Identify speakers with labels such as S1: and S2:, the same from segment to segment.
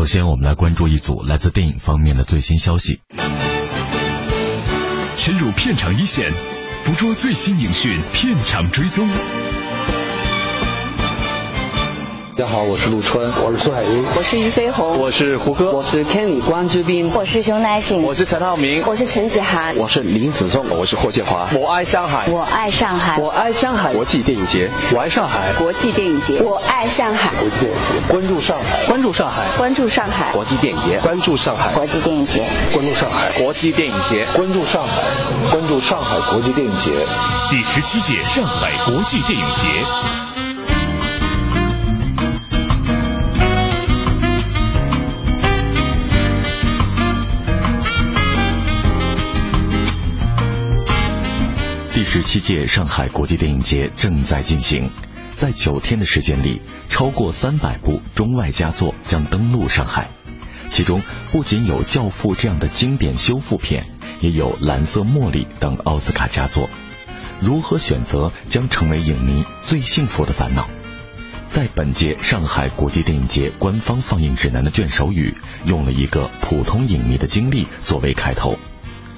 S1: 首先，我们来关注一组来自电影方面的最新消息。
S2: 深入片场一线，捕捉最新影讯，片场追踪。
S3: 大家好，我是陆川，
S4: 我是苏海英，
S5: 我是俞飞鸿，
S6: 我是胡歌，
S7: 我是 Kenny 关之斌，
S8: 我是熊乃瑾，
S6: 我是陈浩民，
S8: 我是陈子涵，
S9: 我是林子仲，
S10: 我是霍建华。
S11: 我爱上海，
S8: 我爱上海，
S12: 我爱上海。
S13: 国际电影节，
S14: 我爱上海。
S8: 国际电影节，
S15: 我爱上海。
S16: 国际电影节，
S17: 关注上海，
S18: 关注上海，
S8: 关注上海。
S13: 国际电影节，
S19: 关注上海。
S8: 国际电影节，
S20: 关注上海。
S21: 国际电影节，
S22: 关注上海，
S23: 关注上海国际电影节，
S2: 第十七届上海国际电影节。
S1: 十七届上海国际电影节正在进行，在九天的时间里，超过三百部中外佳作将登陆上海。其中不仅有《教父》这样的经典修复片，也有《蓝色茉莉》等奥斯卡佳作。如何选择将成为影迷最幸福的烦恼？在本届上海国际电影节官方放映指南的卷首语，用了一个普通影迷的经历作为开头。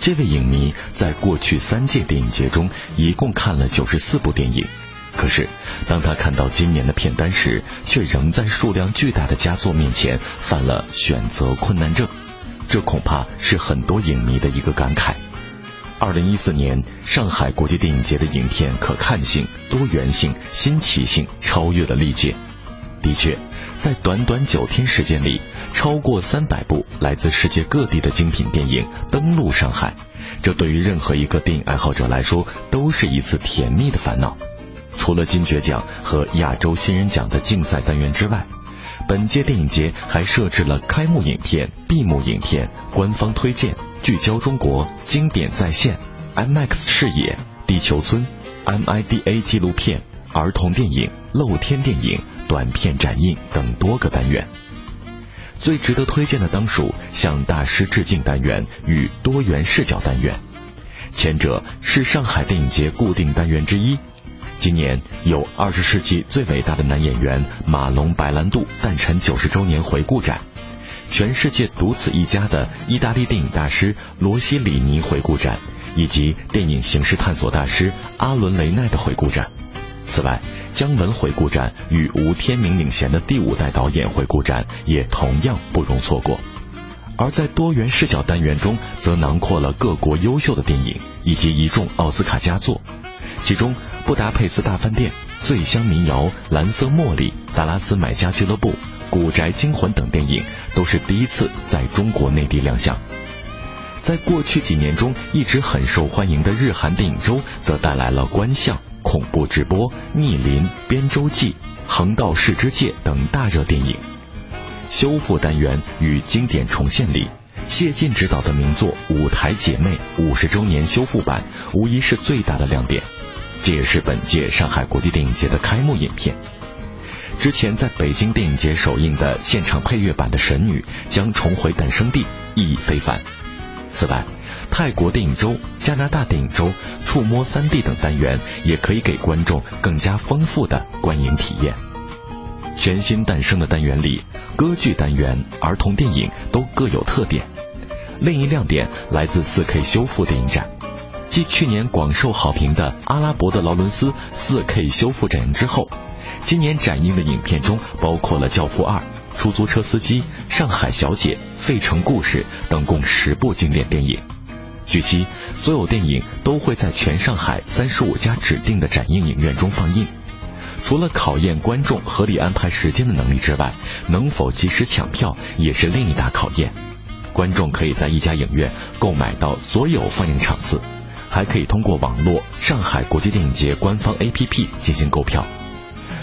S1: 这位影迷在过去三届电影节中一共看了九十四部电影，可是当他看到今年的片单时，却仍在数量巨大的佳作面前犯了选择困难症。这恐怕是很多影迷的一个感慨。二零一四年上海国际电影节的影片可看性、多元性、新奇性超越了历届。的确，在短短九天时间里，超过三百部来自世界各地的精品电影登陆上海，这对于任何一个电影爱好者来说，都是一次甜蜜的烦恼。除了金爵奖和亚洲新人奖的竞赛单元之外，本届电影节还设置了开幕影片、闭幕影片、官方推荐、聚焦中国、经典再现、IMAX 视野、地球村、MIDA 纪录片、儿童电影、露天电影。短片展映等多个单元，最值得推荐的当属向大师致敬单元与多元视角单元。前者是上海电影节固定单元之一。今年有二十世纪最伟大的男演员马龙·白兰度诞辰九十周年回顾展，全世界独此一家的意大利电影大师罗西里尼回顾展，以及电影形式探索大师阿伦·雷奈的回顾展。此外，姜文回顾展与吴天明领衔的第五代导演回顾展也同样不容错过。而在多元视角单元中，则囊括了各国优秀的电影以及一众奥斯卡佳作。其中，《布达佩斯大饭店》《醉乡民谣》《蓝色茉莉》《达拉斯买家俱乐部》《古宅惊魂》等电影都是第一次在中国内地亮相。在过去几年中一直很受欢迎的日韩电影周，则带来了《观象》。恐怖直播、逆鳞、边州记、横道世之介等大热电影，修复单元与经典重现里，谢晋执导的名作《舞台姐妹》五十周年修复版无疑是最大的亮点，这也是本届上海国际电影节的开幕影片。之前在北京电影节首映的现场配乐版的《神女》将重回诞生地，意义非凡。此外，泰国电影周、加拿大电影周、触摸三 D 等单元，也可以给观众更加丰富的观影体验。全新诞生的单元里，歌剧单元、儿童电影都各有特点。另一亮点来自 4K 修复电影展，继去年广受好评的《阿拉伯的劳伦斯》4K 修复展映之后，今年展映的影片中包括了《教父二》、《出租车司机》、《上海小姐》、《费城故事》等共十部经典电影。据悉，所有电影都会在全上海三十五家指定的展映影院中放映。除了考验观众合理安排时间的能力之外，能否及时抢票也是另一大考验。观众可以在一家影院购买到所有放映场次，还可以通过网络上海国际电影节官方 APP 进行购票。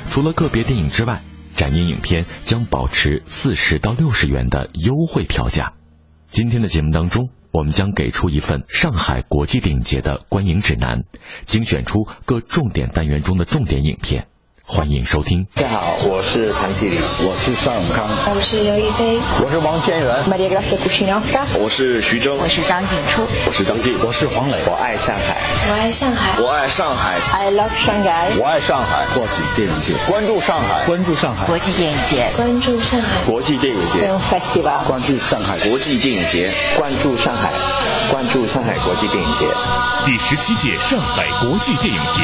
S1: 除了个别电影之外，展映影片将保持四十到六十元的优惠票价。今天的节目当中，我们将给出一份上海国际电影节的观影指南，精选出各重点单元中的重点影片。欢迎收听。
S3: 大家好，我是谭继礼，我是尚永康，
S8: 我是刘亦菲，
S3: 我是王天元
S8: ，Maria Grazia Cucinotta，
S4: 我是徐峥，
S24: 我是张景初，
S4: 我是张晋，
S3: 我是黄磊，
S23: 我爱上海，
S8: 我爱上海，
S4: 我爱上海
S8: ，I love Shanghai，
S23: 我爱上海，国际电影节，关注上海，
S3: 关注上海，
S24: 国际电影节，
S8: 关注上海。
S4: 国际电影节
S8: ，Film Festival，
S23: 关注上海，
S4: 国际电影节，
S23: 关注上海，关注上海国际电影节。
S2: 第十七届上海国际电影节。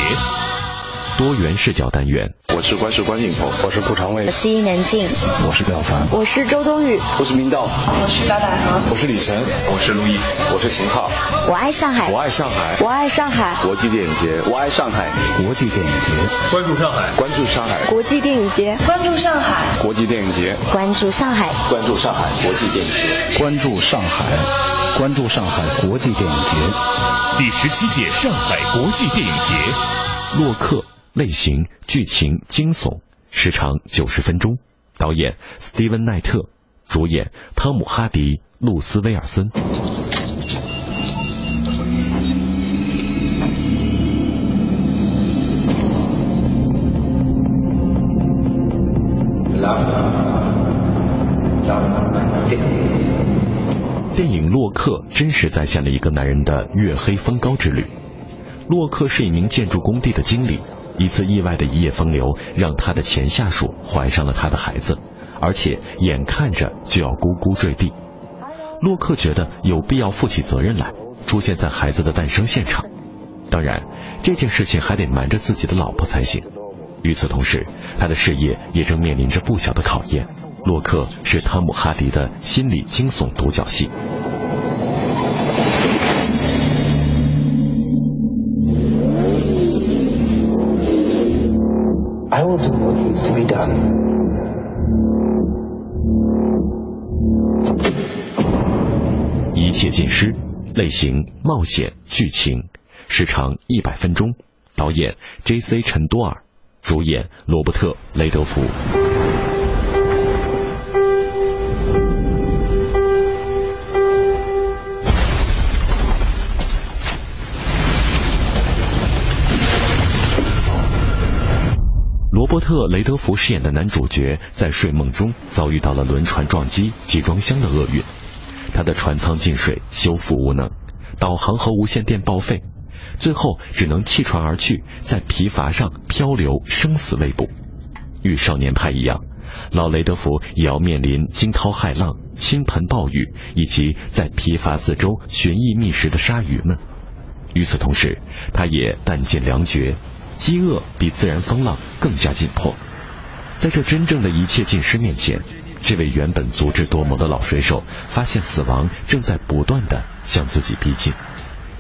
S1: 多元视角单元，
S4: 我是关世关镜头，
S23: 我是顾长卫。
S8: 我，是伊能静，
S23: 我是廖凡，
S8: 我是周冬雨，
S4: 我是明道，
S8: 我是高大河，
S23: 我是李晨，
S4: 我是陆毅，我是秦昊，
S8: 我爱上海，
S4: 我爱上海，
S8: 我爱上海，
S4: 国际电影节，我爱上海，
S23: 国际电影节，
S4: 关注上海，关注上海，
S8: 国际电影节，关注上海，
S4: 国际电影节，
S8: 关注上海，
S4: 关注上海。国际电影节，
S23: 关注上海，关注上海国际电影节。
S2: 第十七届上海国际电影节。
S1: 洛克类型剧情惊悚，时长九十分钟，导演斯蒂文奈特，主演汤姆哈迪、露丝威尔森。电影《洛克》真实再现了一个男人的月黑风高之旅。洛克是一名建筑工地的经理，一次意外的一夜风流让他的前下属怀上了他的孩子，而且眼看着就要咕咕坠地。洛克觉得有必要负起责任来，出现在孩子的诞生现场。当然，这件事情还得瞒着自己的老婆才行。与此同时，他的事业也正面临着不小的考验。洛克是汤姆哈迪的心理惊悚独角戏。
S23: I will do what needs to be done.
S1: 一切尽失，类型冒险剧情，时长一百分钟，导演 J.C. 陈多尔，主演罗伯特·雷德福。罗伯特·雷德福饰演的男主角在睡梦中遭遇到了轮船撞击集装箱的厄运，他的船舱进水，修复无能，导航和无线电报废，最后只能弃船而去，在皮筏上漂流，生死未卜。与少年派一样，老雷德福也要面临惊涛骇浪、倾盆暴雨，以及在皮筏四周寻觅觅食的鲨鱼们。与此同时，他也弹尽粮绝，饥饿比自然风浪更加紧迫。在这真正的一切尽失面前，这位原本足智多谋的老水手发现死亡正在不断的向自己逼近。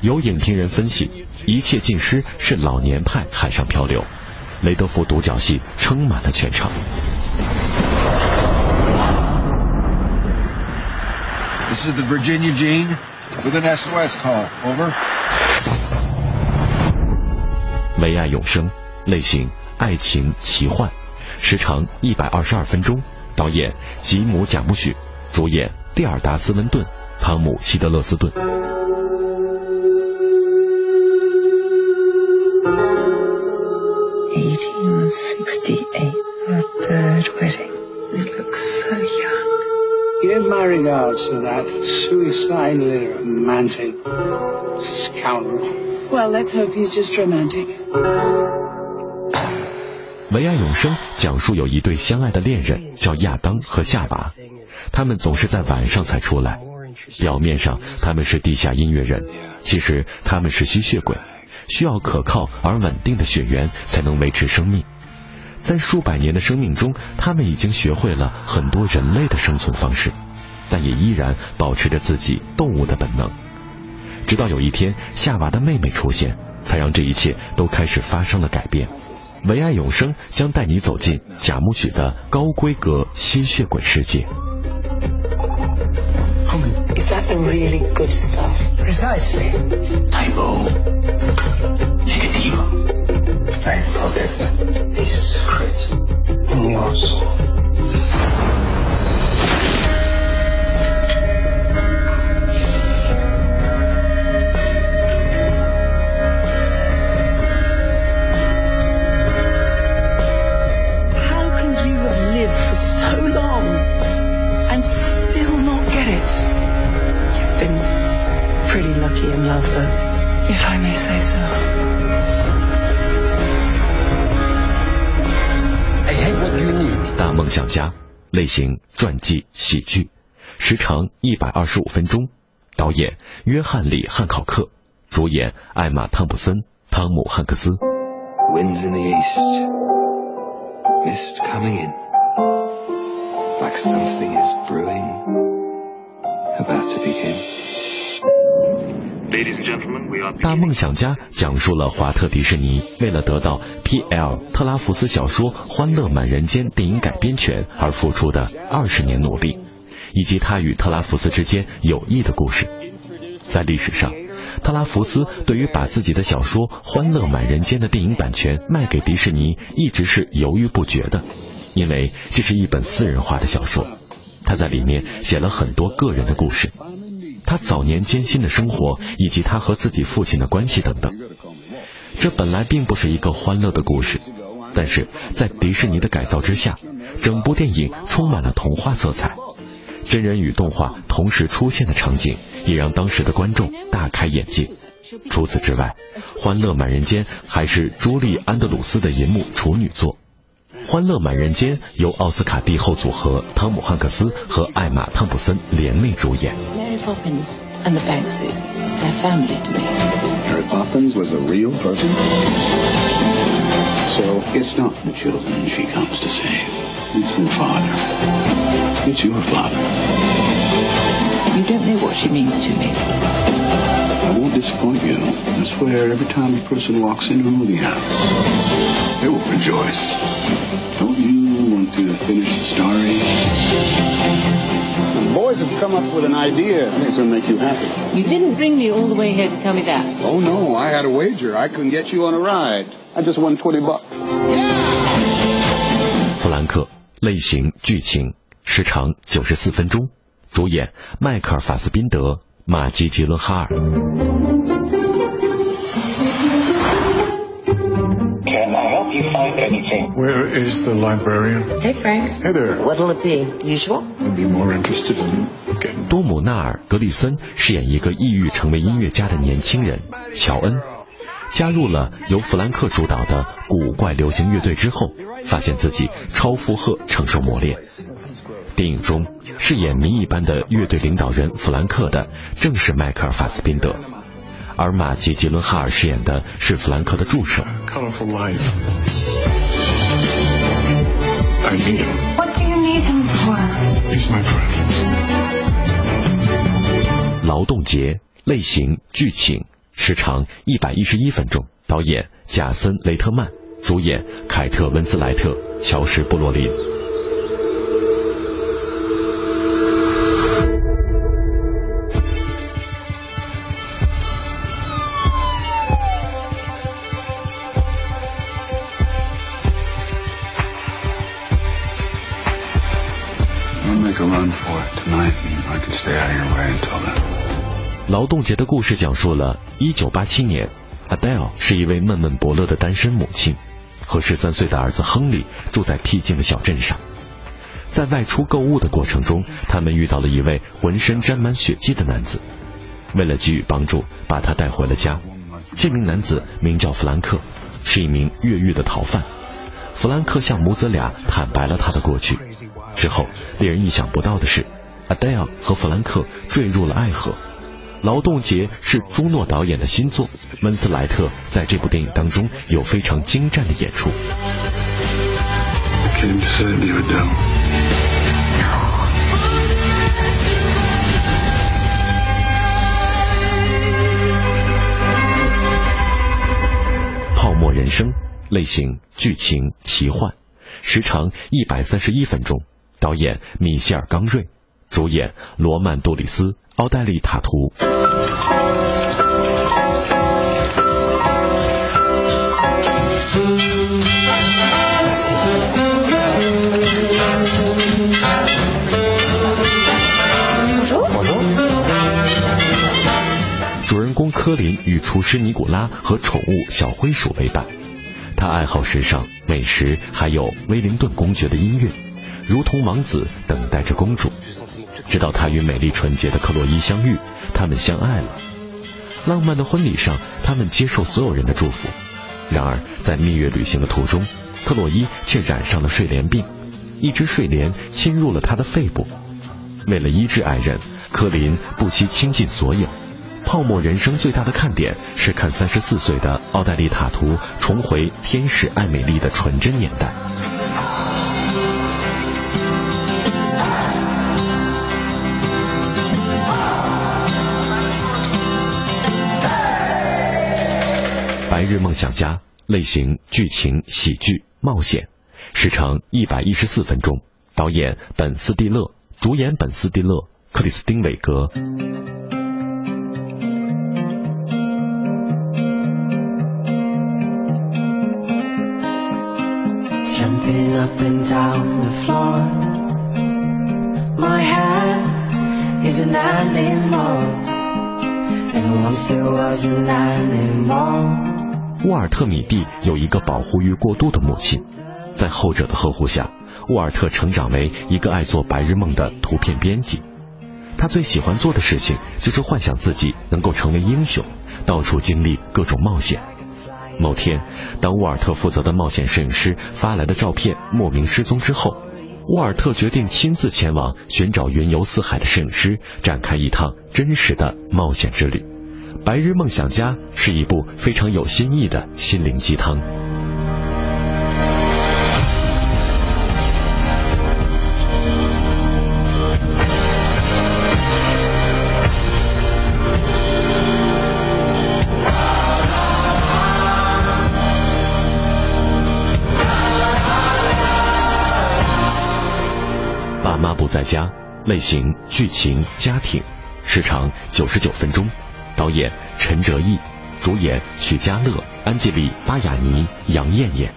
S1: 有影评人分析，一切尽失是老年派海上漂流，雷德福独角戏撑满了全场。
S5: This is the Virginia Gene with an SOS call. Over.
S1: 唯爱永生，类型爱情奇幻，时长一百二十二分钟，导演吉姆贾木许，主演蒂尔达斯温顿、汤姆希德勒斯顿。
S6: 1868, our third wedding. It looks so young.
S7: Give my regards to that suicidally romantic scoundrel.
S6: Well, let's hope he's just romantic.
S1: 唯爱永生讲述有一对相爱的恋人，叫亚当和夏娃，他们总是在晚上才出来。表面上他们是地下音乐人，其实他们是吸血鬼，需要可靠而稳定的血缘才能维持生命。在数百年的生命中，他们已经学会了很多人类的生存方式，但也依然保持着自己动物的本能。直到有一天，夏娃的妹妹出现，才让这一切都开始发生了改变。唯爱永生将带你走进贾木许的高规格吸血鬼世界。
S6: Is that the really good stuff?
S7: Precisely.
S5: Typo. Negativo.
S7: I forget these secrets in your soul.
S1: 类型传记喜剧，时长一百二十五分钟，导演约翰里汉考克，主演艾玛汤普森、汤姆汉克斯。
S9: Winds in the east, mist coming in, like something is brewing, about to begin.
S1: 大梦想家讲述了华特迪士尼为了得到 P.L. 特拉福斯小说《欢乐满人间》电影改编权而付出的二十年努力，以及他与特拉福斯之间友谊的故事。在历史上，特拉福斯对于把自己的小说《欢乐满人间》的电影版权卖给迪士尼一直是犹豫不决的，因为这是一本私人化的小说，他在里面写了很多个人的故事。他早年艰辛的生活，以及他和自己父亲的关系等等。这本来并不是一个欢乐的故事，但是在迪士尼的改造之下，整部电影充满了童话色彩。真人与动画同时出现的场景，也让当时的观众大开眼界。除此之外，《欢乐满人间》还是朱莉·安德鲁斯的银幕处女作。《欢乐满人间》由奥斯卡帝后组合汤姆·汉克斯和艾玛·汤普森联袂主演。
S10: Poppins and the Bankses, they're family to me.
S11: Mary Poppins was a real person? So it's not the children she comes to save. It's their father. It's your father.
S10: You don't know what she means to me.
S11: I won't disappoint you. I swear every time a person walks into a movie house, they will rejoice. Don't you want to finish the story? Boys have come up with an idea. I think it's going to make you happy.
S10: You didn't bring me all the way here to tell me that.
S11: Oh, no. I had a wager. I couldn't get you on a ride. I just won 20 bucks. Yeah!
S1: 弗兰克，类型剧情，时长九十四分钟，主演迈克尔·法斯宾德、马吉·吉伦哈尔。
S12: anything.
S5: Where is the librarian?
S13: Hey frank.
S5: Hey there.
S13: What'll it be? Usual?
S5: Be more interested in
S1: 多姆纳尔格里森饰演一个抑郁成为音乐家的年轻人乔恩。加入了由弗兰克主导的古怪流行乐队之后发现自己超负荷承受磨练。电影中饰演谜一般的乐队领导人弗兰克的正是迈克尔法斯宾德。而马吉·杰伦哈尔饰演的是弗兰克的助手。
S5: Colorful life. I need him.
S24: What do you need him for?
S5: He's my friend.
S1: 劳动节类型剧情，时长一百一十一分钟，导演贾森·雷特曼，主演凯特·温斯莱特、乔什·布洛林。姐的故事讲述了1987年，Adele 是一位闷闷不乐的单身母亲，和13岁的儿子亨利住在僻静的小镇上。在外出购物的过程中，他们遇到了一位浑身沾满血迹的男子，为了给予帮助，把他带回了家。这名男子名叫弗兰克，是一名越狱的逃犯。弗兰克向母子俩坦白了他的过去。之后，令人意想不到的是，Adele 和弗兰克坠入了爱河。劳动节是朱诺导演的新作，温斯莱特在这部电影当中有非常精湛的演出。泡沫人生类型剧情奇幻，时长一百三十一分钟，导演米歇尔·冈瑞，主演罗曼·杜里斯、奥黛丽·塔图。主人公科林与厨师尼古拉和宠物小灰鼠为伴，他爱好时尚、美食，还有威灵顿公爵的音乐，如同王子等待着公主。直到他与美丽纯洁的克洛伊相遇，他们相爱了。浪漫的婚礼上，他们接受所有人的祝福。然而，在蜜月旅行的途中，克洛伊却染上了睡莲病。一只睡莲侵入了他的肺部。为了医治爱人，柯林不惜倾尽所有。泡沫人生最大的看点是看三十四岁的奥黛丽·塔图重回天使艾美丽的纯真年代。日梦想家类型：剧情、喜剧、冒险，时长一百一十四分钟，导演本·斯蒂勒，主演本·斯蒂勒、克里斯汀·韦格。沃尔特·米蒂有一个保护欲过度的母亲，在后者的呵护下，沃尔特成长为一个爱做白日梦的图片编辑。他最喜欢做的事情就是幻想自己能够成为英雄，到处经历各种冒险。某天，当沃尔特负责的冒险摄影师发来的照片莫名失踪之后，沃尔特决定亲自前往寻找云游四海的摄影师，展开一趟真实的冒险之旅。《白日梦想家》是一部非常有新意的心灵鸡汤。爸妈不在家，类型剧情家庭，时长九十九分钟，导演陈哲艺，主演许家乐、安吉丽、巴雅尼、杨艳艳。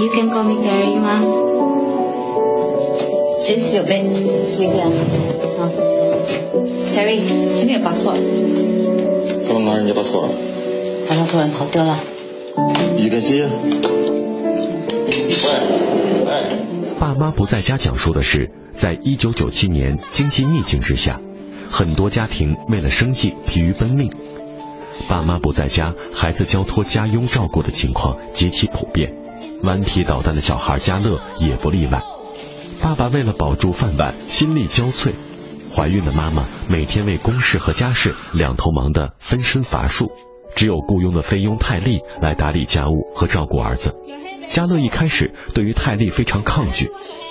S14: You can call me Perry 吗？这是有被随便啊。Perry，有没有报错？
S4: 刚刚人家报错了。
S14: 好像突然跑掉了。
S4: You can see.
S1: 爸妈不在家讲述的是，在一九九七年经济逆境之下，很多家庭为了生计疲于奔命。爸妈不在家，孩子交托家佣照顾的情况极其普遍，顽皮捣蛋的小孩家乐也不例外。爸爸为了保住饭碗，心力交瘁。怀孕的妈妈每天为公事和家事两头忙得分身乏术，只有雇佣的菲佣泰利来打理家务和照顾儿子。加乐一开始对于泰利非常抗拒，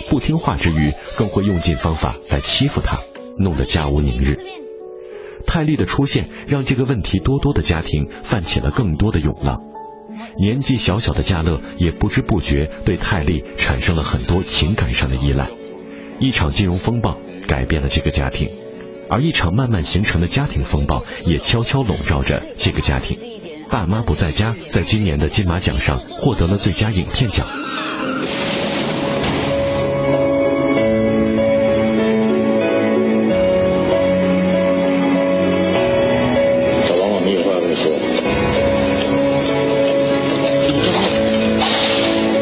S1: 不听话之余，更会用尽方法来欺负他，弄得家无宁日。泰利的出现让这个问题多多的家庭泛起了更多的涌浪。年纪小小的加乐也不知不觉对泰利产生了很多情感上的依赖。一场金融风暴改变了这个家庭，而一场慢慢形成的家庭风暴也悄悄笼罩着这个家庭。爸妈不在家，在今年的金马奖上获得了最佳影片奖。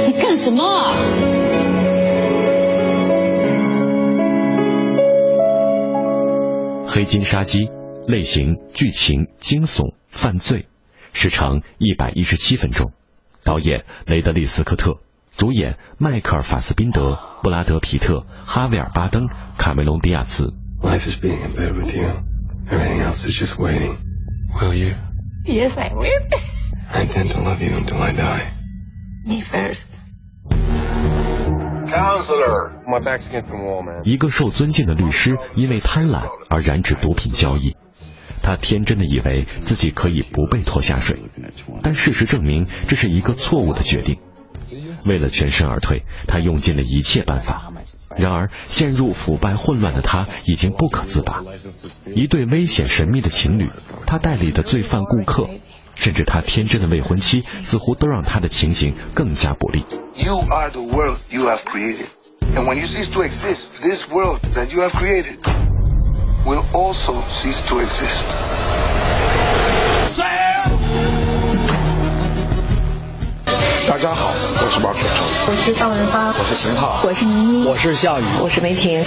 S4: 你
S14: 干什么？
S1: 黑金杀机，类型剧情惊悚犯罪，时长一百一十七分钟，导演雷德利·斯科特，主演迈克尔·法斯宾德、布拉德·皮特、哈维尔·巴登、卡梅隆·迪亚兹。
S9: Life is being in bed with you. Everything else is just waiting. Will you?
S14: Yes, I will.
S9: I intend to love you until I die.
S14: Me first.
S4: Counselor, my back's against the wall, man.
S1: 一个受尊敬的律师因为贪婪而染指毒品交易，他天真的以为自己可以不被拖下水，但事实证明这是一个错误的决定。为了全身而退，他用尽了一切办法。然而，陷入腐败混乱的他已经不可自拔。一对危险神秘的情侣，他代理的罪犯顾客，甚至他天真的未婚妻，似乎都让他的情形更加不利。
S15: You are the world you have created. And when you cease to exist, this world that you have created will also cease to exist.
S7: 我是马可。
S25: 我是赵仁发，
S4: 我是邢浩，
S8: 我是倪妮，
S26: 我是夏雨，
S8: 我是梅婷。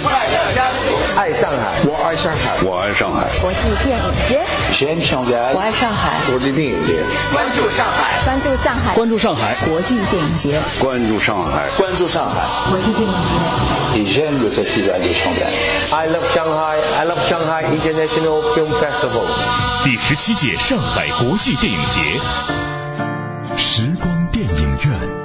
S23: 爱上海，
S27: 我爱上海，
S28: 我爱上海。
S8: 国际电影节，
S23: 全上海，
S8: 我爱上海。
S23: 国际电影节，
S29: 关注上海，
S8: 关注上海，
S26: 关注上海。
S8: 国际电影节，
S28: 关注上海，
S4: 关注上海。
S8: 国际电影节。
S23: 以前有在提到就上海。I love Shanghai, I love Shanghai International Film Festival。
S2: 第十七届上海国际电影节，时光电影院，电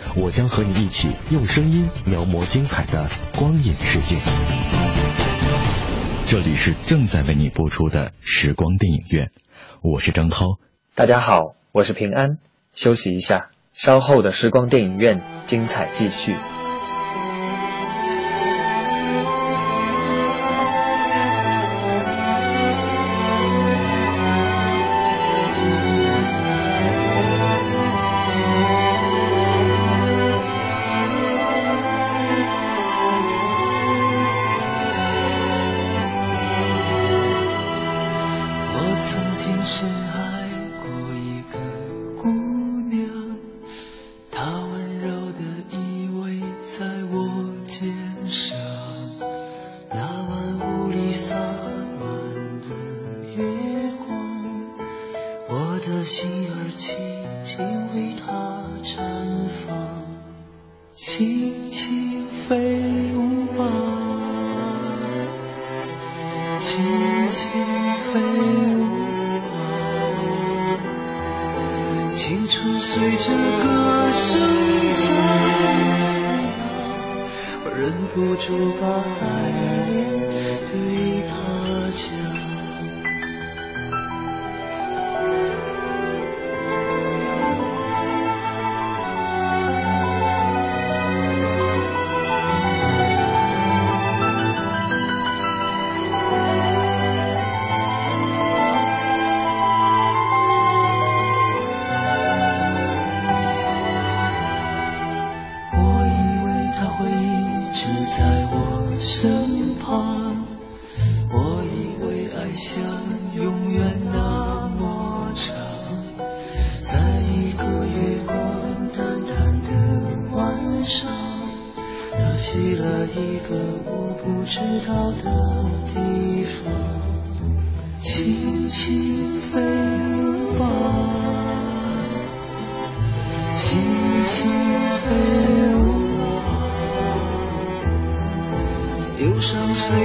S1: 我将和你一起用声音描摹精彩的光影世界。这里是正在为你播出的时光电影院，我是张涛。
S3: 大家好，我是平安。休息一下，稍后的时光电影院精彩继续。
S21: 曾经深爱。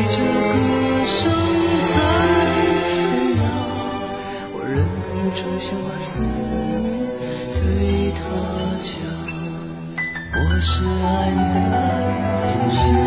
S21: 这歌声在飞扬我忍不住想把思念对他讲。我是爱你的孩子，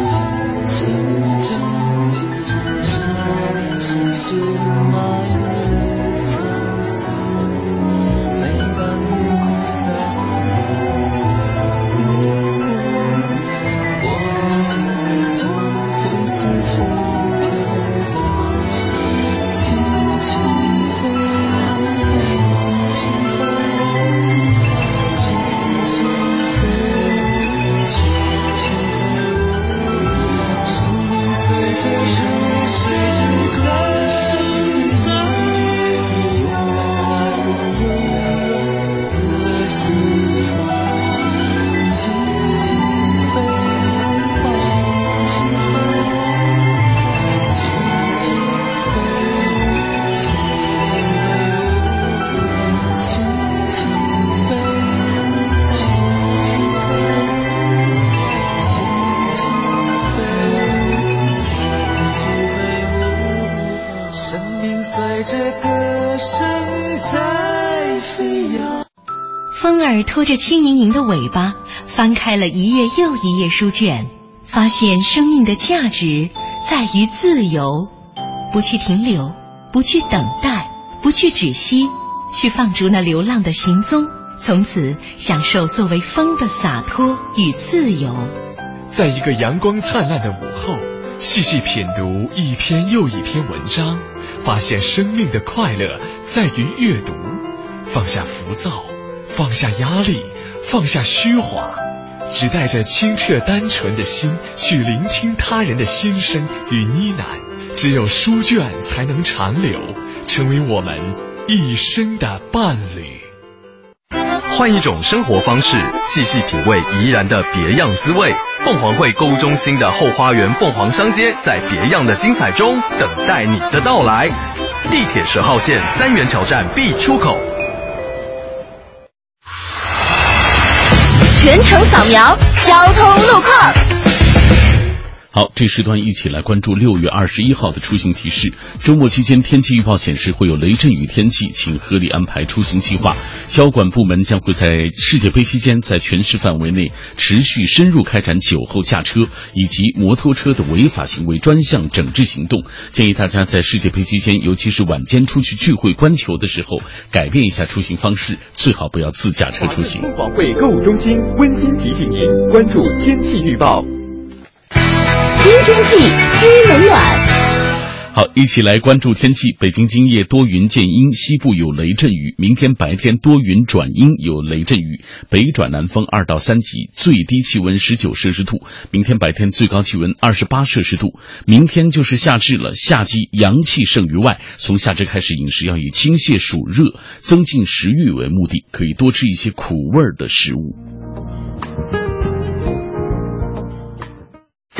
S22: 着轻盈盈的尾巴，翻开了一页又一页书卷，发现生命的价值在于自由，不去停留，不去等待，不去止息，去放逐那流浪的行踪，从此享受作为风的洒脱与自由。
S2: 在一个阳光灿烂的午后，细细品读一篇又一篇文章，发现生命的快乐在于阅读。放下浮躁，放下压力，放下虚华，只带着清澈单纯的心去聆听他人的心声与呢喃。只有书卷才能长留，成为我们一生的伴侣。
S16: 换一种生活方式，细细品味怡然的别样滋味。凤凰汇购物中心的后花园凤凰商街，在别样的精彩中等待你的到来。地铁十号线三元桥站 B 出口。
S22: 全程扫描交通路况。
S17: 好，这时段一起来关注六月二十一号的出行提示。周末期间，天气预报显示会有雷阵雨天气，请合理安排出行计划。交管部门将会在世界杯期间，在全市范围内持续深入开展酒后驾车以及摩托车的违法行为专项整治行动。建议大家在世界杯期间，尤其是晚间出去聚会观球的时候，改变一下出行方式，最好不要自驾车出行。
S18: 凤凰汇购物中心温馨提醒您关注天气预报。
S22: 知天气，知冷暖。
S17: 好，一起来关注天气。北京今夜多云见阴，西部有雷阵雨。明天白天多云转阴，有雷阵雨，北转南风二到三级，最低气温十九摄氏度。明天白天最高气温二十八摄氏度。明天就是夏至了，夏季阳气盛于外，从夏至开始，饮食要以清泻暑热、增进食欲为目的，可以多吃一些苦味的食物。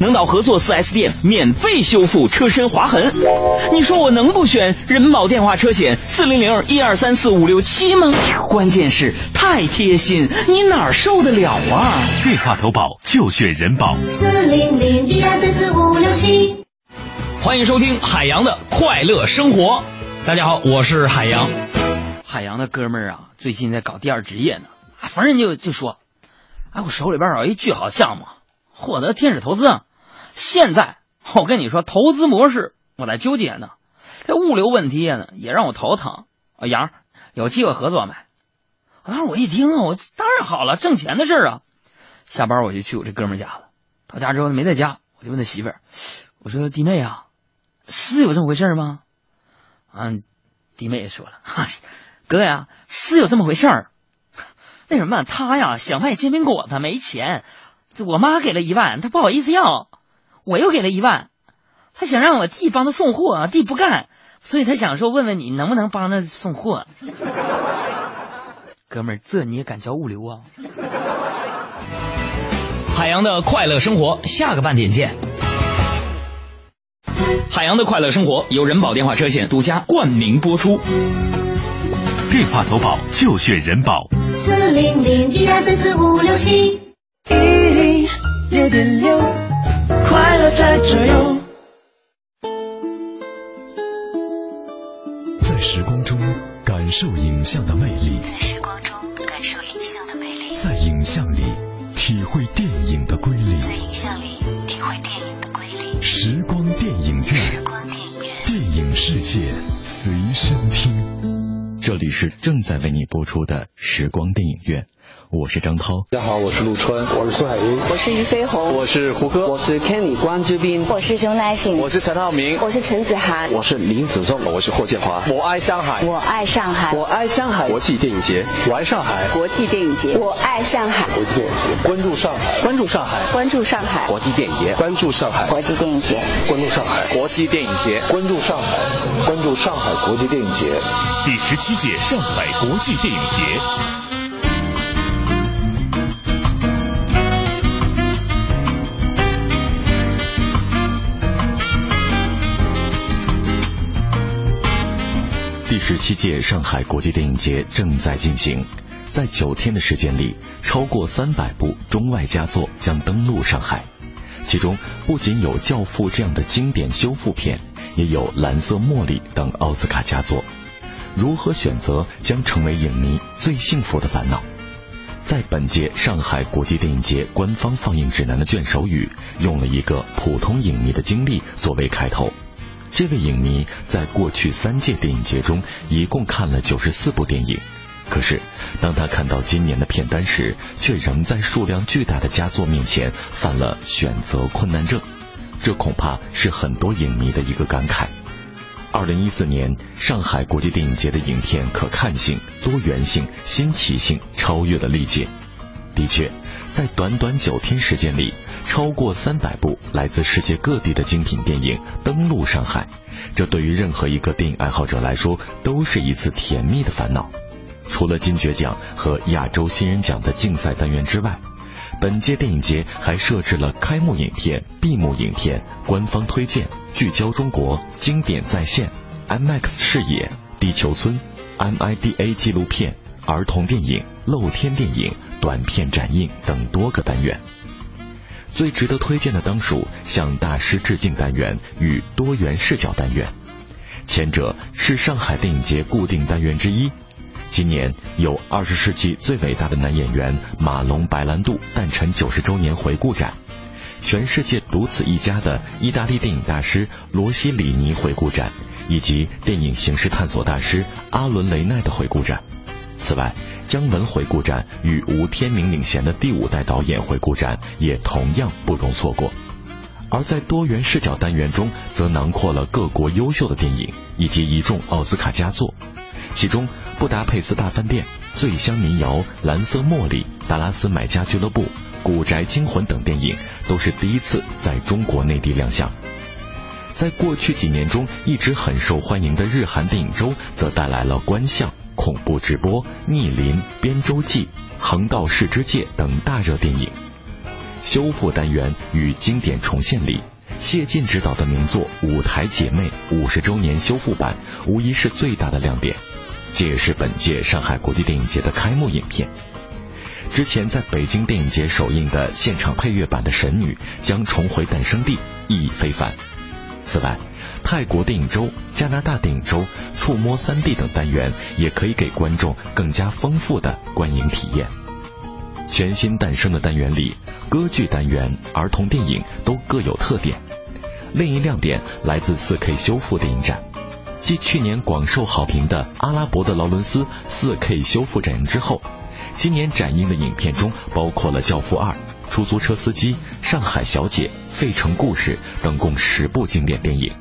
S20: 能到合作 4S 店免费修复车身划痕，你说我能不选人保电话车险四零零一二三四五六七吗？关键是太贴心，你哪受得了啊？
S1: 电话投保就选人保
S30: 四零零一二三四五六七。
S19: 欢迎收听海洋的快乐生活，大家好，我是海洋。
S20: 海洋的哥们儿啊，最近在搞第二职业呢，逢人就就说，哎，我手里边有一巨好项目，获得天使投资啊。现在我跟你说，投资模式我在纠结呢，这物流问题呢也让我头疼。啊，杨有机会合作没？当时我一听，我当然好了，挣钱的事啊。下班我就去我这哥们家了，到家之后没在家，我就问他媳妇儿，我说弟妹啊，是有这么回事吗？啊，弟妹也说了，哈，哥呀，是有这么回事儿。那什么，他呀想卖煎饼果子没钱，我妈给了一万，他不好意思要。我又给了一万，他想让我弟帮他送货，啊弟不干，所以他想说问问你能不能帮他送货。哥们儿，这你也敢叫物流啊？
S19: 海洋的快乐生活，下个半点见。海洋的快乐生活由人保电话车险独家冠名播出，
S1: 电话投保就选人保。
S30: 四零零一二三四五六七。
S13: 一六点六。快乐在左右，
S2: 在时光中感受影像的魅力，
S24: 在时光中感受影像的魅力，
S2: 在影像里体会电影的瑰丽，
S24: 在影像里体会电影的瑰丽。
S2: 时光电影院，
S24: 时光电影院，
S2: 电影世界随身听。
S1: 这里是正在为你播出的时光电影院。我是张涛，
S3: 大家好，我是陆川，
S7: 我是苏海英，
S31: 我是俞飞鸿，
S3: 我是胡歌，
S7: 我是 Kenny 关之斌，
S31: 我是熊乃瑾，
S3: 我是陈浩民，
S31: 我是陈子涵，
S32: 我是林子颂，
S26: 我是霍建华。
S3: 我爱上海，
S31: 我爱上海，
S26: 我爱上海。国际电影节，
S3: 我爱上海。
S31: 国际电影节，我爱上海。
S26: 国际电影节，
S3: 关注上海，
S26: 关注上海，
S31: 关注上海。
S26: 国际电影节，关注上海。
S31: 国际电影节，
S26: 关注上海。
S3: 国际电影节，
S26: 关注上海，关注上海国际电影节。
S2: 第十七届上海国际电影节。
S1: 第十七届上海国际电影节正在进行，在九天的时间里，超过三百部中外佳作将登陆上海。其中不仅有《教父》这样的经典修复片，也有蓝色茉莉等奥斯卡佳作。如何选择将成为影迷最幸福的烦恼。在本届上海国际电影节官方放映指南的卷首语，用了一个普通影迷的经历作为开头。这位影迷在过去三届电影节中一共看了九十四部电影，可是当他看到今年的片单时，却仍在数量巨大的佳作面前犯了选择困难症。这恐怕是很多影迷的一个感慨。二零一四年上海国际电影节的影片可看性、多元性、新奇性超越了历届。的确，在短短九天时间里，超过三百部来自世界各地的精品电影登陆上海，这对于任何一个电影爱好者来说都是一次甜蜜的烦恼。除了金爵奖和亚洲新人奖的竞赛单元之外，本届电影节还设置了开幕影片、闭幕影片、官方推荐、聚焦中国、经典再现、IMAX 视野、地球村、MIDA 纪录片、儿童电影、露天电影、短片展映等多个单元。最值得推荐的当属向大师致敬单元与多元视角单元，前者是上海电影节固定单元之一。今年有二十世纪最伟大的男演员马龙·白兰度诞辰九十周年回顾展，全世界独此一家的意大利电影大师罗西里尼回顾展，以及电影形式探索大师阿伦·雷奈的回顾展。此外，姜文回顾展与吴天明领衔的第五代导演回顾展也同样不容错过。而在多元视角单元中，则囊括了各国优秀的电影以及一众奥斯卡佳作，其中。布达佩斯大饭店、醉乡民谣、蓝色茉莉、达拉斯买家俱乐部、古宅惊魂等电影都是第一次在中国内地亮相。在过去几年中一直很受欢迎的日韩电影周，则带来了《观象》、恐怖直播、逆鳞、编舟记、横道世之介等大热电影。修复单元与经典重现里，谢晋执导的名作《舞台姐妹》五十周年修复版，无疑是最大的亮点。这也是本届上海国际电影节的开幕影片。之前在北京电影节首映的现场配乐版的《神女》将重回诞生地，意义非凡。此外，泰国电影周、加拿大电影周、触摸三 D 等单元也可以给观众更加丰富的观影体验。全新诞生的单元里，歌剧单元、儿童电影都各有特点。另一亮点来自 4K 修复电影展。继去年广受好评的《阿拉伯的劳伦斯》4K 修复展映之后，今年展映的影片中包括了《教父二》《出租车司机》《上海小姐》《费城故事》等共十部经典电影。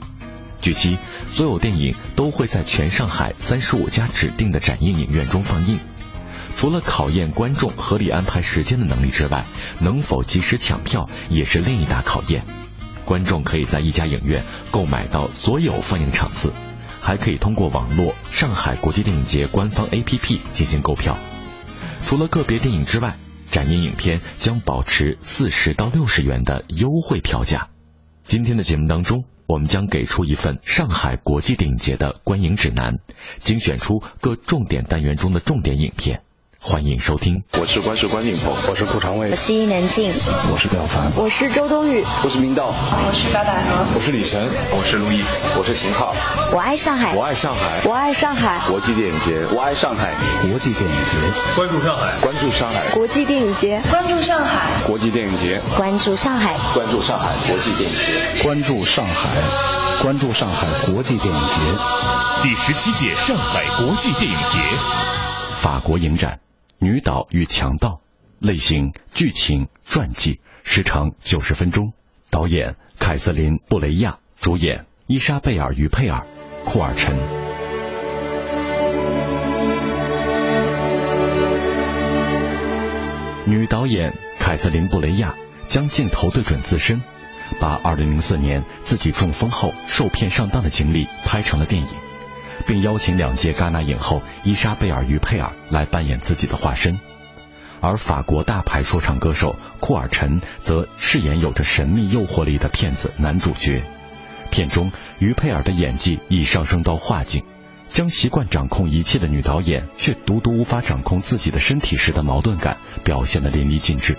S1: 据悉，所有电影都会在全上海三十五家指定的展映影院中放映。除了考验观众合理安排时间的能力之外，能否及时抢票也是另一大考验。观众可以在一家影院购买到所有放映场次。还可以通过网络上海国际电影节官方 APP 进行购票。除了个别电影之外，展映影片将保持四十到六十元的优惠票价。今天的节目当中，我们将给出一份上海国际电影节的观影指南，精选出各重点单元中的重点影片。欢迎收听。
S4: 我是关世关宁鹏，
S33: 我是顾长卫，
S34: 我是伊能静，
S33: 我是廖凡，
S34: 我是周冬雨，
S33: 我是明道，
S25: 我是白百合，
S33: 我是李晨，
S4: 我是陆毅，
S33: 我是秦昊。
S34: 我爱上海，
S33: 我爱上海，
S34: 我爱上海。
S33: 国际电影节，我爱上海。国际电影节，
S4: 关注上海，
S33: 关注上海。
S34: 国际电影节，
S25: 关注上海。
S4: 国际电影节，
S34: 关注上海，
S33: 关注上海。国际电影节，关注上海，关注上海国际电影节。
S2: 第十七届上海国际电影节，
S1: 法国影展。女导与强盗，类型剧情传记，时长九十分钟，导演凯瑟琳·布雷亚，主演伊莎贝尔·于佩尔、库尔臣。女导演凯瑟琳·布雷亚将镜头对准自身，把二零零四年自己中风后受骗上当的经历拍成了电影。并邀请两届戛纳影后伊莎贝尔·于佩尔来扮演自己的化身，而法国大牌说唱歌手库尔臣则饰演有着神秘诱惑力的骗子男主角。片中于佩尔的演技已上升到画境，将习惯掌控一切的女导演却独独无法掌控自己的身体时的矛盾感表现得淋漓尽致。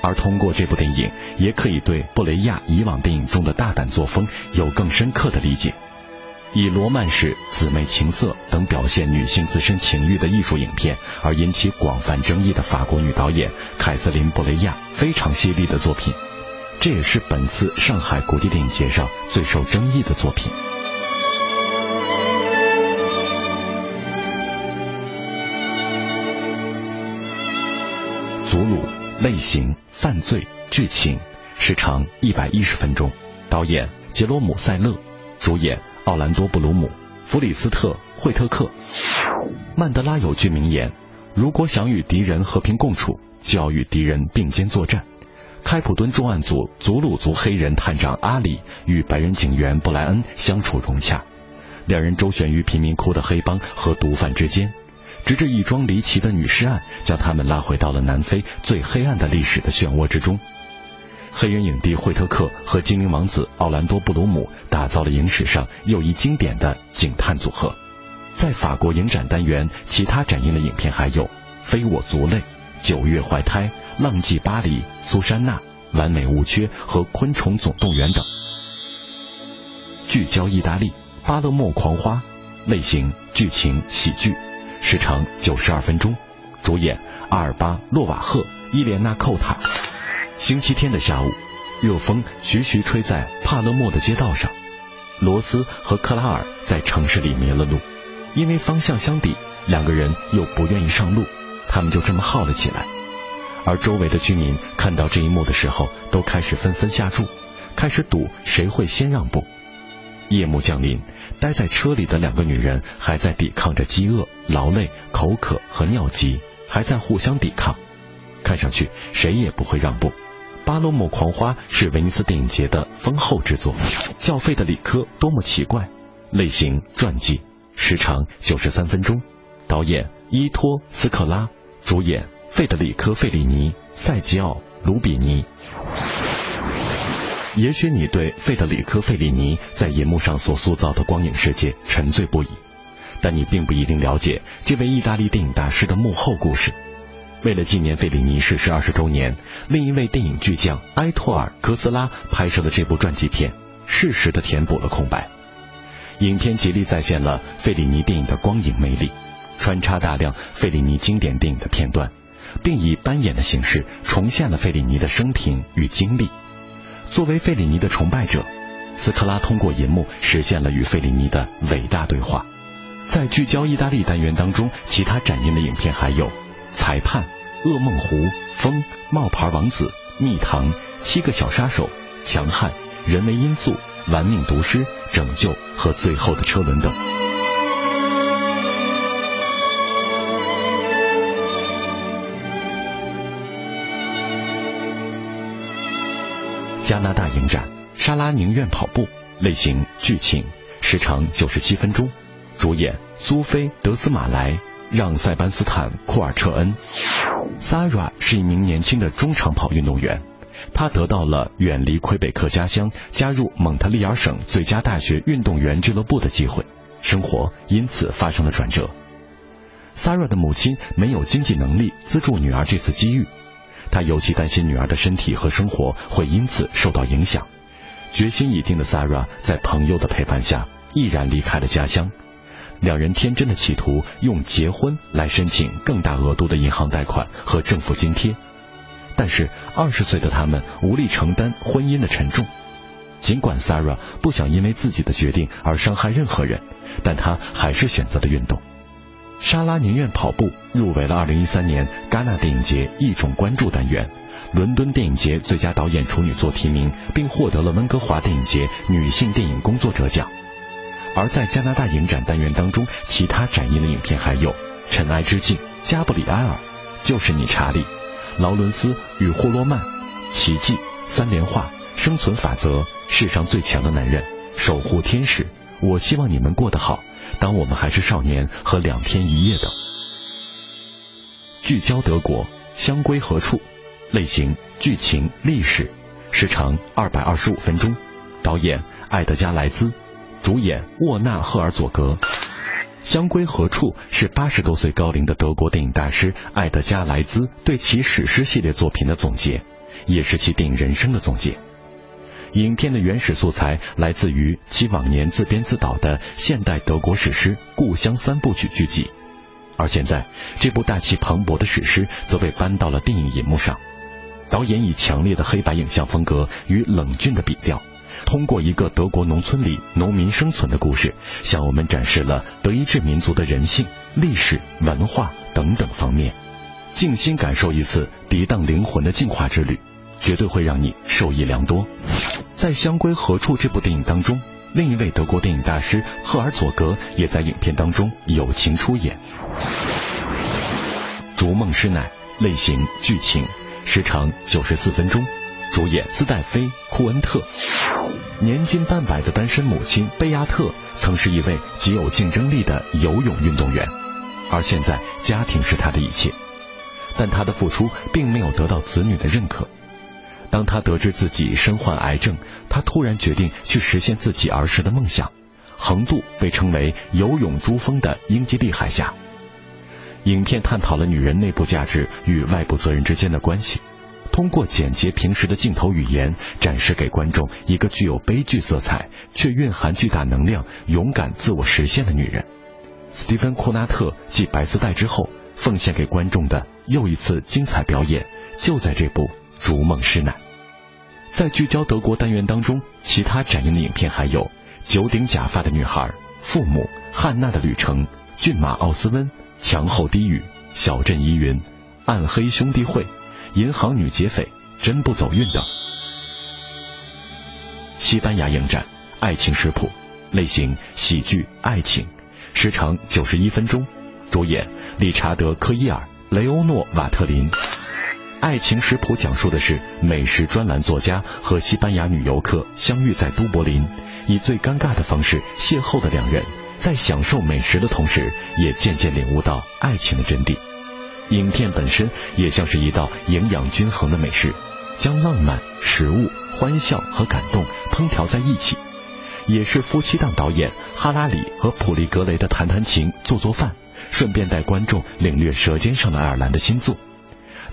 S1: 而通过这部电影，也可以对布雷亚以往电影中的大胆作风有更深刻的理解。以罗曼史、姊妹情色等表现女性自身情欲的艺术影片而引起广泛争议的法国女导演凯瑟琳·布雷亚非常犀利的作品，这也是本次上海国际电影节上最受争议的作品。祖鲁类型犯罪剧情，时长一百一十分钟，导演杰罗姆·塞勒，主演奥兰多·布鲁姆、弗里斯特·惠特克。曼德拉有句名言：“如果想与敌人和平共处，就要与敌人并肩作战。”开普敦重案组祖鲁族黑人探长阿里与白人警员布莱恩相处融洽，两人周旋于贫民窟的黑帮和毒贩之间。直至一桩离奇的女尸案将他们拉回到了南非最黑暗的历史的漩涡之中。黑人影帝惠特克和精灵王子奥兰多·布鲁姆打造了影史上又一经典的警探组合。在法国影展单元，其他展映的影片还有《非我族类》《九月怀胎》《浪迹巴黎》《苏珊娜》《完美无缺》和《昆虫总动员》等。聚焦意大利，《巴勒莫狂花》，类型剧情喜剧。时长九十二分钟，主演阿尔巴·洛瓦赫、伊莲娜·寇塔。星期天的下午，热风徐徐吹在帕勒莫的街道上，罗斯和克拉尔在城市里迷了路，因为方向相抵，两个人又不愿意上路，他们就这么耗了起来。而周围的居民看到这一幕的时候，都开始纷纷下注，开始赌谁会先让步。夜幕降临。待在车里的两个女人还在抵抗着饥饿、劳累、口渴和尿急，还在互相抵抗。看上去谁也不会让步。《巴洛莫狂花》是威尼斯电影节的丰厚之作。叫费德里科多么奇怪，类型传记，时长九十三分钟，导演伊托斯克拉，主演费德里科费里尼、塞吉奥卢比尼。也许你对费德里科·费里尼在银幕上所塑造的光影世界沉醉不已，但你并不一定了解这位意大利电影大师的幕后故事。为了纪念费里尼逝世二十周年，另一位电影巨匠埃托尔·科斯拉拍摄的这部传记片，适时的填补了空白。影片极力再现了费里尼电影的光影魅力，穿插大量费里尼经典电影的片段，并以扮演的形式重现了费里尼的生平与经历。作为费里尼的崇拜者，斯科拉通过银幕实现了与费里尼的伟大对话。在聚焦意大利单元当中，其他展映的影片还有《裁判》《噩梦湖》《风》《冒牌王子》《蜜糖》《七个小杀手》《强悍》《人为因素》《玩命毒师》《拯救》和《最后的车轮》等。加拿大影展，莎拉宁愿跑步，类型剧情，时长九十七分钟，主演苏菲·德斯马莱、让·塞班斯坦·库尔彻恩。Sarah 是一名年轻的中长跑运动员，她得到了远离魁北克家乡，加入蒙特利尔省最佳大学运动员俱乐部的机会，生活因此发生了转折。Sarah 的母亲没有经济能力资助女儿这次机遇。他尤其担心女儿的身体和生活会因此受到影响，决心已定的 Sarah 在朋友的陪伴下毅然离开了家乡。两人天真的企图用结婚来申请更大额度的银行贷款和政府津贴，但是二十岁的他们无力承担婚姻的沉重。尽管 Sarah 不想因为自己的决定而伤害任何人，但她还是选择了运动。莎拉宁愿跑步入围了2013年戛纳电影节一种关注单元，伦敦电影节最佳导演处女作提名，并获得了温哥华电影节女性电影工作者奖。而在加拿大影展单元当中，其他展映的影片还有《尘埃之境》《加布里埃尔》《就是你查理》《劳伦斯与霍洛曼》《奇迹》《三联画》《生存法则》《世上最强的男人》《守护天使》《我希望你们过得好》。当我们还是少年和两天一夜等，聚焦德国，香归何处？类型剧情历史，时长二百二十五分钟，导演艾德加莱兹，主演沃纳赫尔佐格。香归何处是八十多岁高龄的德国电影大师艾德加莱兹对其史诗系列作品的总结，也是其电影人生的总结。影片的原始素材来自于其往年自编自导的现代德国史诗《故乡三部曲》剧集，而现在这部大气磅礴的史诗则被搬到了电影银幕上。导演以强烈的黑白影像风格与冷峻的笔调，通过一个德国农村里农民生存的故事，向我们展示了德意志民族的人性、历史、文化等等方面。静心感受一次涤荡灵魂的净化之旅，绝对会让你受益良多。在《香归何处》这部电影当中，另一位德国电影大师赫尔佐格也在影片当中友情出演。《逐梦师奶》类型剧情。时长九十四分钟，主演斯戴菲·库恩特。年近半百的单身母亲贝亚特曾是一位极有竞争力的游泳运动员，而现在家庭是她的一切。但她的付出并没有得到子女的认可。当她得知自己身患癌症，她突然决定去实现自己儿时的梦想，横渡被称为“游泳珠峰”的英吉利海峡。影片探讨了女人内部价值与外部责任之间的关系，通过简洁平实的镜头语言，展示给观众一个具有悲剧色彩却蕴含巨大能量、勇敢自我实现的女人。斯蒂芬·库纳特继白丝带之后，奉献给观众的又一次精彩表演，就在这部《逐梦师奶》。在聚焦德国单元当中，其他展映的影片还有《九顶假发的女孩》《父母》《汉娜的旅程》《骏马奥斯温》。墙后低语，小镇疑云，暗黑兄弟会，银行女劫匪，真不走运等。西班牙影展，爱情食谱，类型喜剧爱情，时长九十一分钟，主演理查德科伊尔、雷欧诺瓦特林。爱情食谱讲述的是美食专栏作家和西班牙女游客相遇在都柏林，以最尴尬的方式邂逅的两人。在享受美食的同时，也渐渐领悟到爱情的真谛。影片本身也像是一道营养均衡的美食，将浪漫、食物、欢笑和感动烹调在一起，也是夫妻档导演哈拉里和普利格雷的谈谈情、做做饭，顺便带观众领略《舌尖上的爱尔兰》的新作。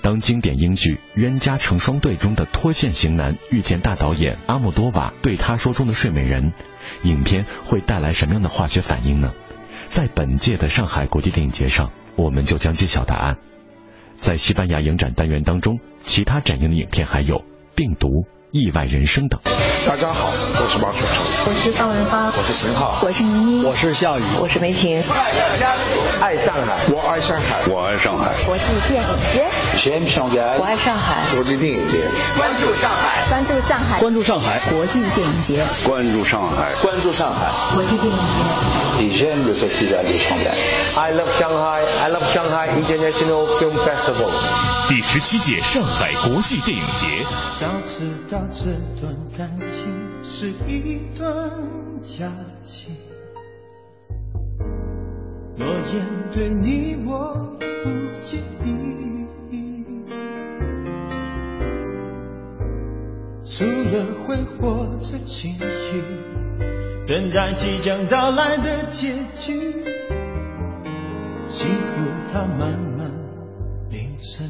S1: 当经典英剧《冤家成双对》中的脱线型男遇见大导演阿莫多瓦对他说中的睡美人，影片会带来什么样的化学反应呢？在本届的上海国际电影节上，我们就将揭晓答案。在西班牙影展单元当中，其他展映的影片还有《病毒》。意外人生等。
S26: 大家好，我是马楚成，
S35: 我是方文芳，
S26: 我是秦昊，
S35: 我是倪妮，
S36: 我是夏雨，
S35: 我是梅婷。
S26: 爱上海，我爱上海，
S4: 我爱上海。
S35: 国际电影节，
S26: 先上街，
S35: 我爱上海。
S26: 国际电影节，
S35: 关注上海，关注上海，
S36: 关注上海。
S35: 国际电影节，
S4: 关注上海，
S26: 关注上海。
S35: 国际电影节。
S26: J'aime le festival de Shanghai.
S3: I love Shanghai. I love Shanghai International Film Festival.
S2: 第十七届上海国际电影节。
S13: 早知道这段感情是一段假期，诺言对你我不介意，除了挥霍着情绪。等待即将到来的结局，幸福它慢慢凝成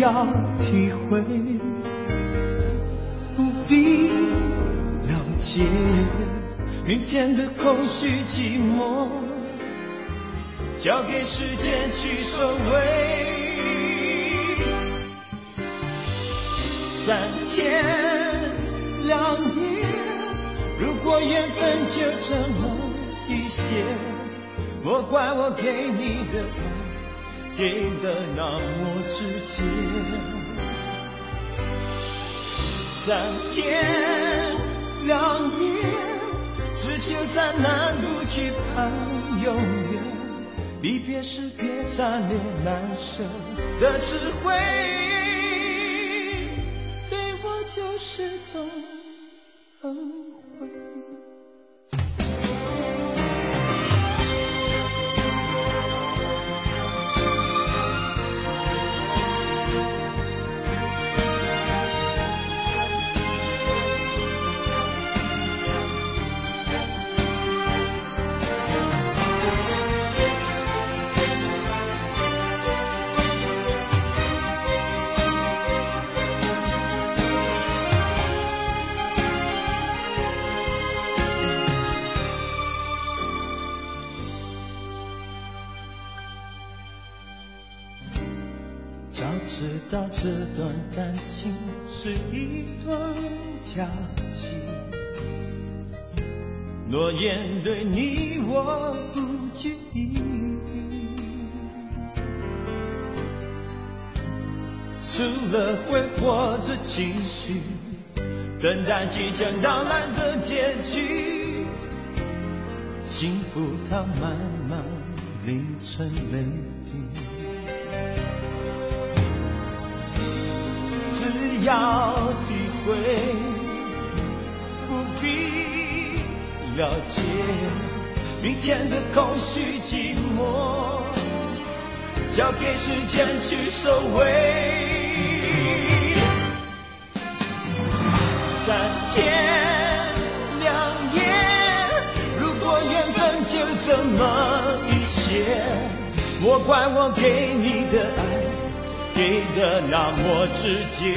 S13: 要体会，不必了解，明天的空虚寂寞，交给时间去收尾。三天两夜，如果缘分就这么一些，莫怪我给你的爱给的那么直接。三天两夜，只求在难路去盼永远，离别时别贪恋难舍的智慧。假期，诺言对你我不具意义，除了挥霍着情绪，等待即将到来的结局，幸福它慢慢淋成泪滴。只要体会，不必了解明天的空虚寂寞，交给时间去收尾。三天两夜，如果缘分就这么一些，莫怪我给你的爱。给的那么直接，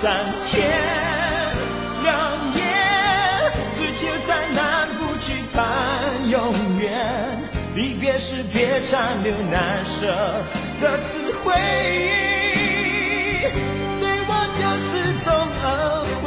S13: 三天两夜，只求再难不去盼永远。离别时别残留难舍的词汇，对我就是种恩惠。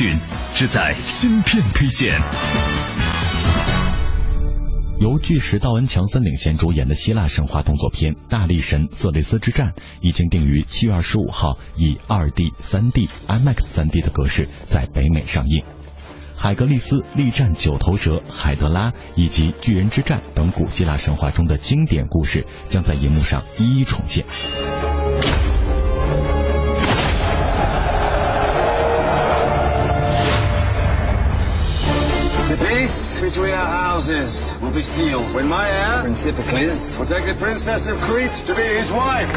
S2: 讯，只在芯片推荐。
S1: 由巨石道恩·强森领衔主演的希腊神话动作片《大力神色雷斯之战》已经定于七月二十五号以二 D、三 D、IMAX 三 D 的格式在北美上映。海格力斯力战九头蛇、海德拉以及巨人之战等古希腊神话中的经典故事将在银幕上一一重现。
S36: Between our houses will be sealed when my heir, Principicles, will take the princess of Crete to be his wife.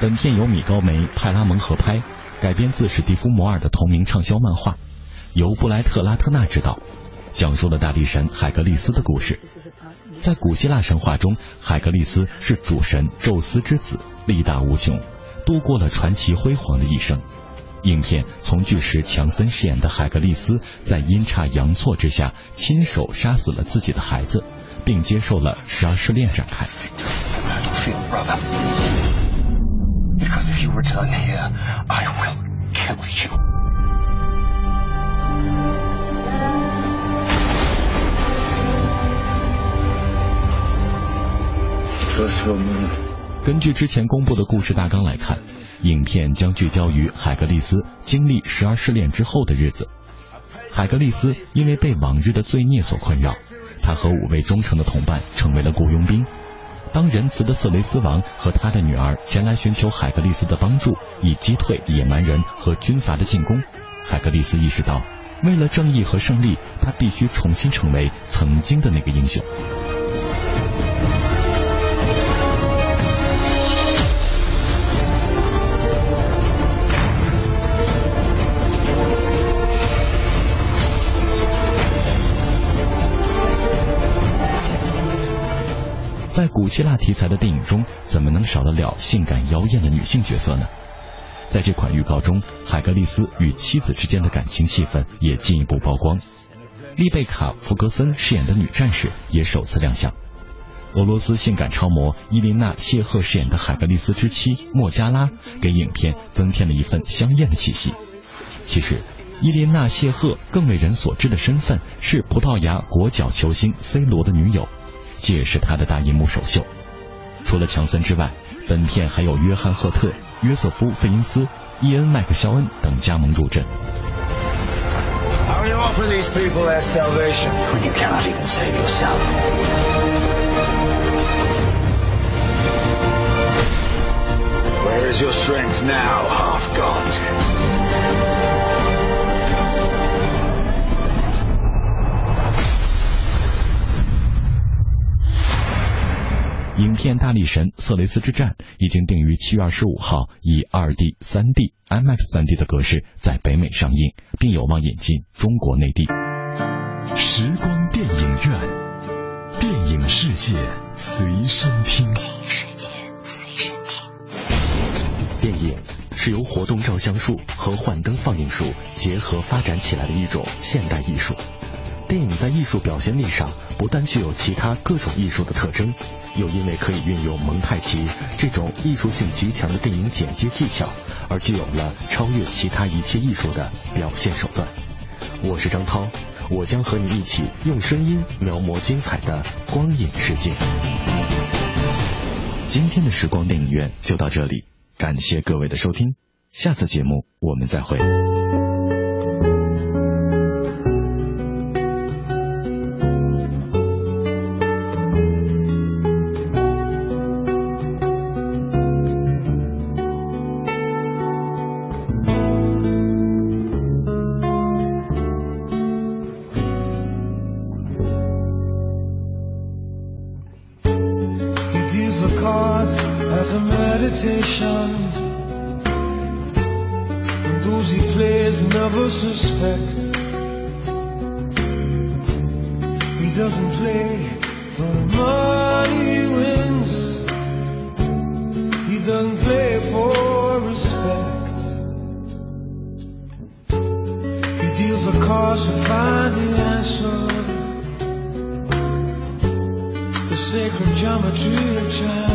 S1: 本片由米高梅、派拉蒙合拍，改编自史蒂夫·摩尔的同名畅销漫画，由布莱特·拉特纳执导，讲述了大力神海格力斯的故事。在古希腊神话中，海格力斯是主神宙斯之子，力大无穷，度过了传奇辉煌的一生。影片从巨石强森饰演的海格力斯在阴差阳错之下亲手杀死了自己的孩子，并接受了十二试炼展开。根据之前公布的故事大纲来看，影片将聚焦于海格力斯经历十二试炼之后的日子。海格力斯因为被往日的罪孽所困扰，他和五位忠诚的同伴成为了雇佣兵。当仁慈的色雷斯王和他的女儿前来寻求海格力斯的帮助，以击退野蛮人和军阀的进攻，海格力斯意识到，为了正义和胜利，他必须重新成为曾经的那个英雄。在古希腊题材的电影中，怎么能少得了性感妖艳的女性角色呢？在这款预告中，海格力斯与妻子之间的感情戏份也进一步曝光。丽贝卡·弗格森饰演的女战士也首次亮相。俄罗斯性感超模伊琳娜·谢赫饰演的海格力斯之妻莫加拉，给影片增添了一份香艳的气息。其实，伊琳娜·谢赫更为人所知的身份是葡萄牙国脚球星 C 罗的女友。这也是他的大银幕首秀。除了强森之外，本片还有约翰·赫特、约瑟夫·费因斯、伊恩·麦克肖恩等加盟助阵。
S36: Where is your strength now, half
S1: god? 片《大力神：色雷斯之战》已经定于七月二十五号以二 D、三 D、IMAX 三 D 的格式在北美上映，并有望引进中国内地。
S2: 时光电影院，电影世界随身听。
S37: 电影世界随身听。
S1: 电影是由活动照相术和幻灯放映术结合发展起来的一种现代艺术。电影在艺术表现力上不但具有其他各种艺术的特征，又因为可以运用蒙太奇这种艺术性极强的电影剪接技巧，而具有了超越其他一切艺术的表现手段。我是张涛，我将和你一起用声音描摹精彩的光影世界。今天的时光电影院就到这里，感谢各位的收听，下次节目我们再会。
S38: Doesn't play for respect. He deals the cards to find the answer. The sacred geometry of chance.